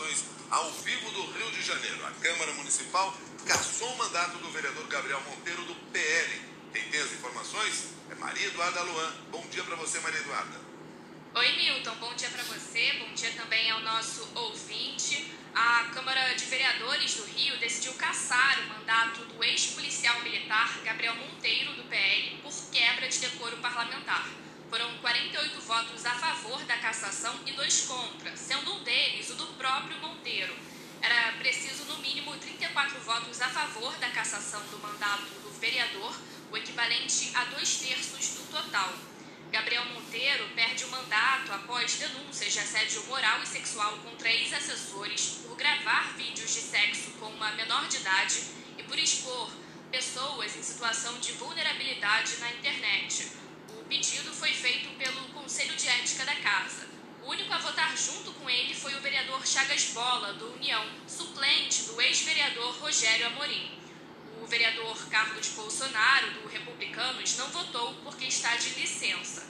informações ao vivo do Rio de Janeiro. A Câmara Municipal cassou o mandato do vereador Gabriel Monteiro do PL. Quem tem as informações é Maria Eduarda Luan. Bom dia para você, Maria Eduarda. Oi, Milton. Bom dia para você. Bom dia também ao nosso ouvinte. A Câmara de Vereadores do Rio decidiu cassar o mandato do ex-policial militar Gabriel Monteiro, do PL, por quebra de decoro parlamentar. Foram 48 votos a favor da cassação e dois contra, sendo um deles o do próprio Monteiro. Era preciso, no mínimo, 34 votos a favor da cassação do mandato do vereador, o equivalente a dois terços do total. Gabriel Monteiro perde o mandato após denúncias de assédio moral e sexual contra ex-assessores por gravar vídeos de sexo com uma menor de idade e por expor pessoas em situação de vulnerabilidade na internet. Pedido foi feito pelo Conselho de Ética da Casa. O único a votar junto com ele foi o vereador Chagas Bola, do União, suplente do ex-vereador Rogério Amorim. O vereador Carlos Bolsonaro, do Republicanos, não votou porque está de licença.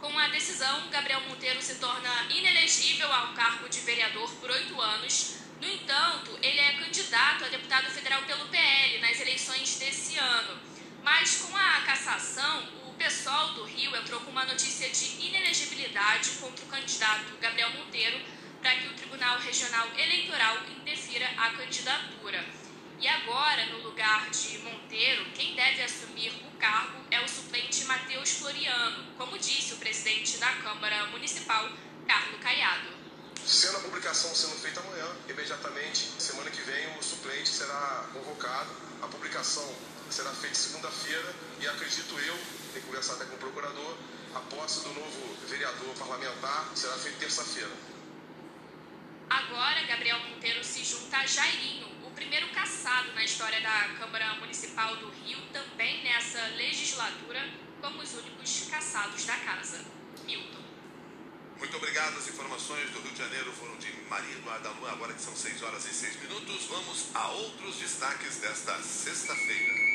Com a decisão, Gabriel Monteiro se torna inelegível ao cargo de vereador por oito anos. No entanto, ele é candidato a deputado federal pelo PL nas eleições desse ano. Mas com a cassação, o PSOL do Rio entrou com uma notícia de inelegibilidade contra o candidato Gabriel Monteiro para que o Tribunal Regional Eleitoral indefira a candidatura. E agora, no lugar de Monteiro, quem deve assumir o cargo é o suplente Matheus Floriano, como disse o presidente da Câmara Municipal, Carlos Caiado. Sendo a publicação sendo feita amanhã, imediatamente, semana que vem, o suplente será convocado. A publicação será feita segunda-feira e acredito eu, tenho conversado até com o procurador, a posse do novo vereador parlamentar será feita terça-feira. Agora, Gabriel Monteiro se junta a Jairinho, primeiro caçado na história da Câmara Municipal do Rio, também nessa legislatura, como os únicos caçados da casa. Milton. Muito obrigado. As informações do Rio de Janeiro foram de Maria Eduarda Lua, agora que são 6 horas e 6 minutos. Vamos a outros destaques desta sexta-feira.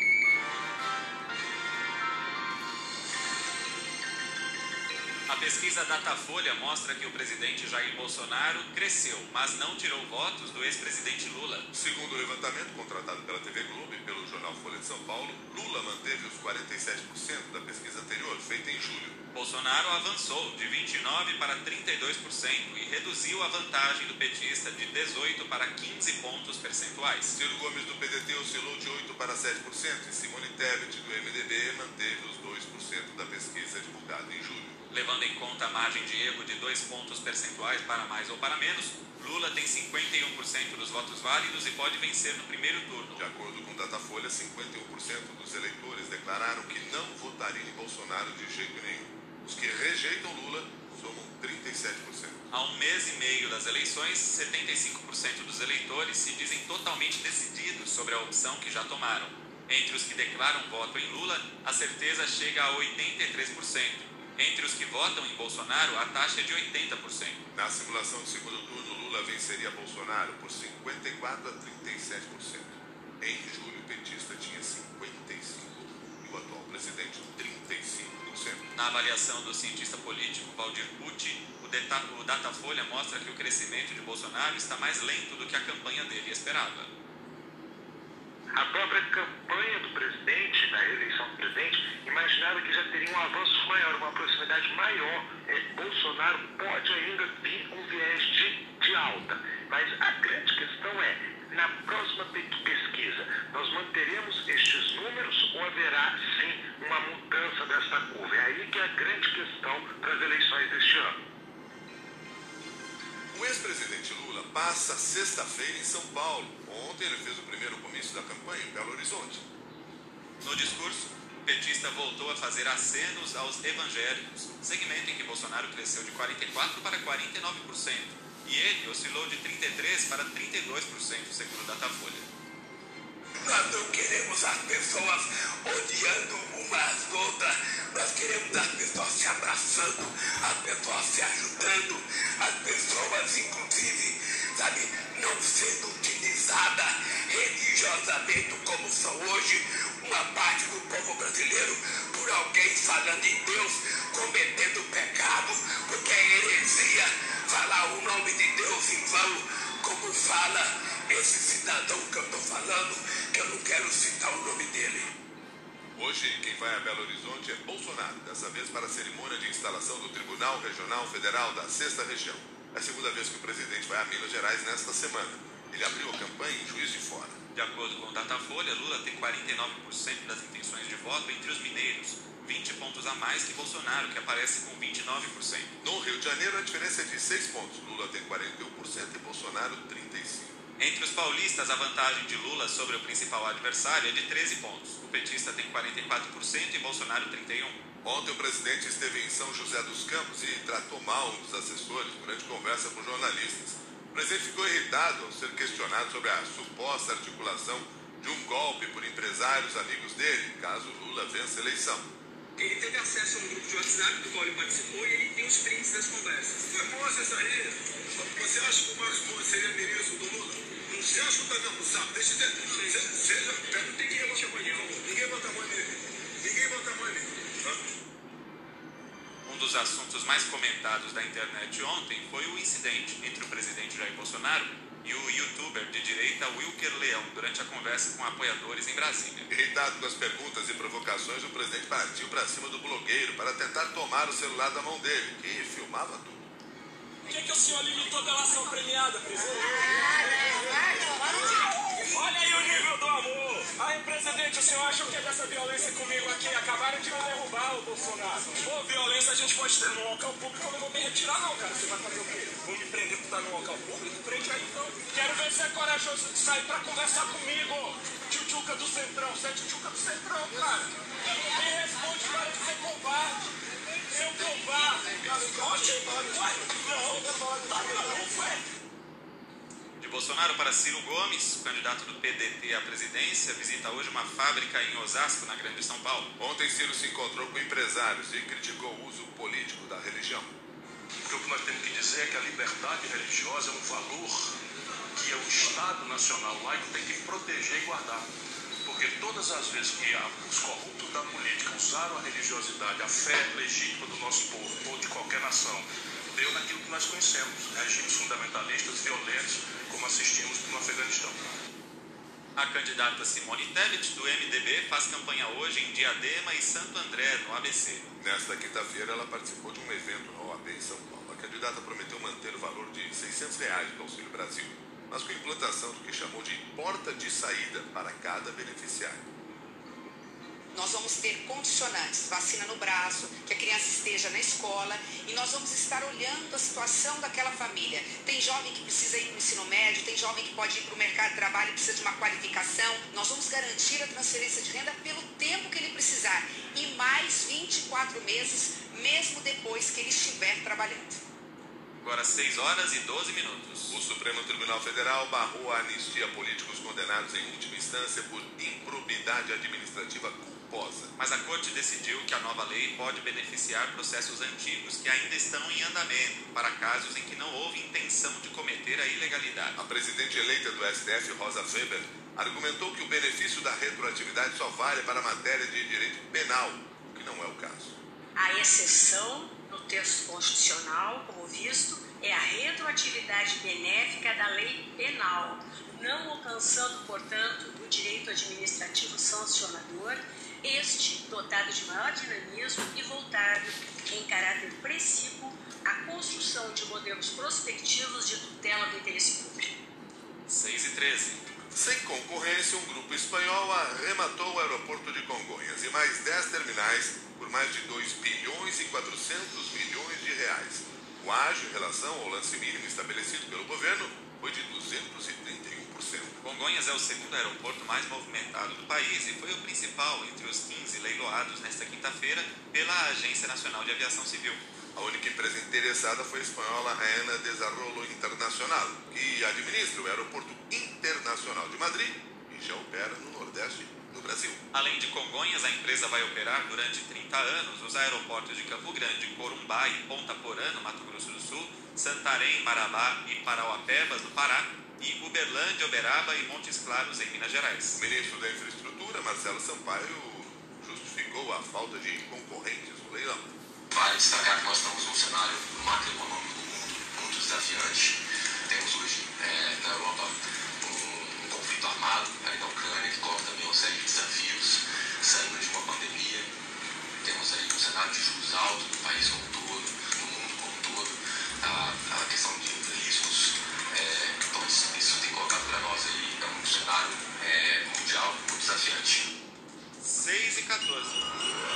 A pesquisa Datafolha mostra que o presidente Jair Bolsonaro cresceu, mas não tirou votos do ex-presidente Lula. Segundo o levantamento contratado pela TV Globo e pelo jornal Folha de São Paulo, Lula manteve os 47% da pesquisa anterior, feita em julho. Bolsonaro avançou de 29% para 32% e reduziu a vantagem do petista de 18 para 15 pontos percentuais. Ciro Gomes do PDT oscilou de 8 para 7% e Simone Tebet do MDB manteve os 2% da pesquisa divulgada em julho. Levando em conta a margem de erro de dois pontos percentuais para mais ou para menos, Lula tem 51% dos votos válidos e pode vencer no primeiro turno. De acordo com Datafolha, 51% dos eleitores declararam que não votariam em Bolsonaro de jeito nenhum. Os que rejeitam Lula somam 37%. Há um mês e meio das eleições, 75% dos eleitores se dizem totalmente decididos sobre a opção que já tomaram. Entre os que declaram voto em Lula, a certeza chega a 83%. Entre os que votam em Bolsonaro, a taxa é de 80%. Na simulação de segundo turno, Lula venceria Bolsonaro por 54 a 37%. Em julho, o petista tinha 55% e o atual presidente 35%. Na avaliação do cientista político Valdir Pucci, o, o Datafolha mostra que o crescimento de Bolsonaro está mais lento do que a campanha dele esperava. A própria campanha do presidente, na eleição do presidente, imaginava que já teria um avanço maior, uma proximidade maior. É, Bolsonaro pode ainda vir um viés de, de alta. Mas a grande questão é, na próxima pesquisa, nós manteremos estes números ou haverá sim uma mudança dessa curva? É aí que é a grande questão para as eleições deste ano. O ex-presidente Lula passa sexta-feira em São Paulo. Ontem ele fez o primeiro comício da campanha em Belo Horizonte. No discurso, petista voltou a fazer acenos aos evangélicos, segmento em que Bolsonaro cresceu de 44% para 49%, e ele oscilou de 33% para 32%, segundo Datafolha. Nós não queremos as pessoas odiando umas outras. Nós queremos as pessoas se abraçando, as pessoas se ajudando, as pessoas, inclusive, sabe, não sendo utilizadas religiosamente como são hoje uma parte do povo brasileiro por alguém falando em Deus, cometendo pecado, porque é heresia falar o nome de Deus em vão, como fala, esse cidadão que eu estou falando, que eu não quero citar o nome dele. Hoje, quem vai a Belo Horizonte é Bolsonaro, dessa vez para a cerimônia de instalação do Tribunal Regional Federal da Sexta Região. É a segunda vez que o presidente vai a Minas Gerais nesta semana. Ele abriu a campanha em Juiz de Fora. De acordo com o Datafolha, Lula tem 49% das intenções de voto entre os mineiros, 20 pontos a mais que Bolsonaro, que aparece com 29%. No Rio de Janeiro, a diferença é de 6 pontos. Lula tem 41% e Bolsonaro 35%. Entre os paulistas, a vantagem de Lula sobre o principal adversário é de 13 pontos. O petista tem 44% e Bolsonaro 31%. Ontem o presidente esteve em São José dos Campos e tratou mal um dos assessores durante conversa com jornalistas. Presidente ficou irritado ao ser questionado sobre a suposta articulação de um golpe por empresários amigos dele, caso Lula vença a eleição. Ele teve acesso a um grupo de WhatsApp do qual ele participou e ele tem os prints das conversas. Foi moça isso. Você acha que o Marcos Pontes seria ministro do Lula? Você acha que o Daniel não sabe? Deixa eu dizer. Seja. Ninguém bota a mão em mim. Ninguém bota a mão em mim. Ninguém bota a mão em mim. Um dos assuntos mais comentados da internet ontem foi o incidente entre o presidente Jair Bolsonaro e o youtuber de direita Wilker Leão durante a conversa com apoiadores em Brasília. Irritado com as perguntas e provocações, o presidente partiu para cima do blogueiro para tentar tomar o celular da mão dele, que filmava tudo. Por que, que o senhor limitou a delação premiada, presidente? Olha aí o nível do amor. Aí, presidente, o senhor acha o que é dessa violência comigo aqui? Acabaram de me derrubar, o Bolsonaro. Pô, violência a gente pode ter no local público, eu não vou me retirar não, cara. Você vai fazer o quê? Vou me prender por estar no local público? Prende aí então. Quero ver se é corajoso de sair pra conversar comigo. Tchutchuca do Centrão, você é tchutchuca do Centrão, cara. Me responde, para de ser covarde. Seu covarde. Oxe, não, tá ué. De Bolsonaro para Ciro Gomes, candidato do PDT à presidência, visita hoje uma fábrica em Osasco, na Grande São Paulo. Ontem, Ciro se encontrou com empresários e criticou o uso político da religião. Porque o que nós temos que dizer é que a liberdade religiosa é um valor que o Estado Nacional laico tem que proteger e guardar. Porque todas as vezes que os corruptos da política usaram a religiosidade, a fé legítima do nosso povo ou de qualquer nação, deu naquilo que nós conhecemos, regimes fundamentalistas violentos, como assistimos no Afeganistão. A candidata Simone Tebet, do MDB, faz campanha hoje em Diadema e Santo André, no ABC. Nesta quinta-feira, ela participou de um evento na OAB em São Paulo. A candidata prometeu manter o valor de 600 reais do Auxílio Brasil, mas com a implantação do que chamou de porta de saída para cada beneficiário. Nós vamos ter condicionantes, vacina no braço, que a criança esteja na escola e nós vamos estar olhando a situação daquela família. Tem jovem que precisa ir para o ensino médio, tem jovem que pode ir para o mercado de trabalho e precisa de uma qualificação. Nós vamos garantir a transferência de renda pelo tempo que ele precisar e mais 24 meses, mesmo depois que ele estiver trabalhando. Agora 6 horas e 12 minutos. O Supremo Tribunal Federal barrou a anistia a políticos condenados em última instância por improbidade administrativa culposa. Mas a corte decidiu que a nova lei pode beneficiar processos antigos que ainda estão em andamento para casos em que não houve intenção de cometer a ilegalidade. A presidente eleita do STF, Rosa Weber, argumentou que o benefício da retroatividade só vale para a matéria de direito penal, o que não é o caso. A exceção no texto constitucional, como visto, é a retroatividade benéfica da lei penal, não alcançando, portanto, o direito administrativo sancionador, este dotado de maior dinamismo e voltado, em caráter precípuo, à construção de modelos prospectivos de tutela do interesse público. 6 e 13. Sem concorrência, um grupo espanhol arrematou o aeroporto de Congonhas e mais 10 terminais por mais de 2 bilhões e 400 milhões de reais. O ágio em relação ao lance mínimo estabelecido pelo governo foi de 231%. Congonhas é o segundo aeroporto mais movimentado do país e foi o principal entre os 15 leiloados nesta quinta-feira pela Agência Nacional de Aviação Civil. A única empresa interessada foi a espanhola AENA Desarrollo Internacional, que administra o Aeroporto Internacional de Madrid e já opera no Nordeste do Brasil. Além de Congonhas, a empresa vai operar durante 30 anos os aeroportos de Campo Grande, Corumbá e Ponta Porã, no Mato Grosso do Sul, Santarém, Marabá e Parauapebas, no Pará, e Uberlândia, Uberaba e Montes Claros, em Minas Gerais. O ministro da Infraestrutura, Marcelo Sampaio, justificou a falta de concorrentes no leilão. Vale destacar que nós estamos num cenário macroeconômico do mundo muito desafiante. Temos hoje é, na Europa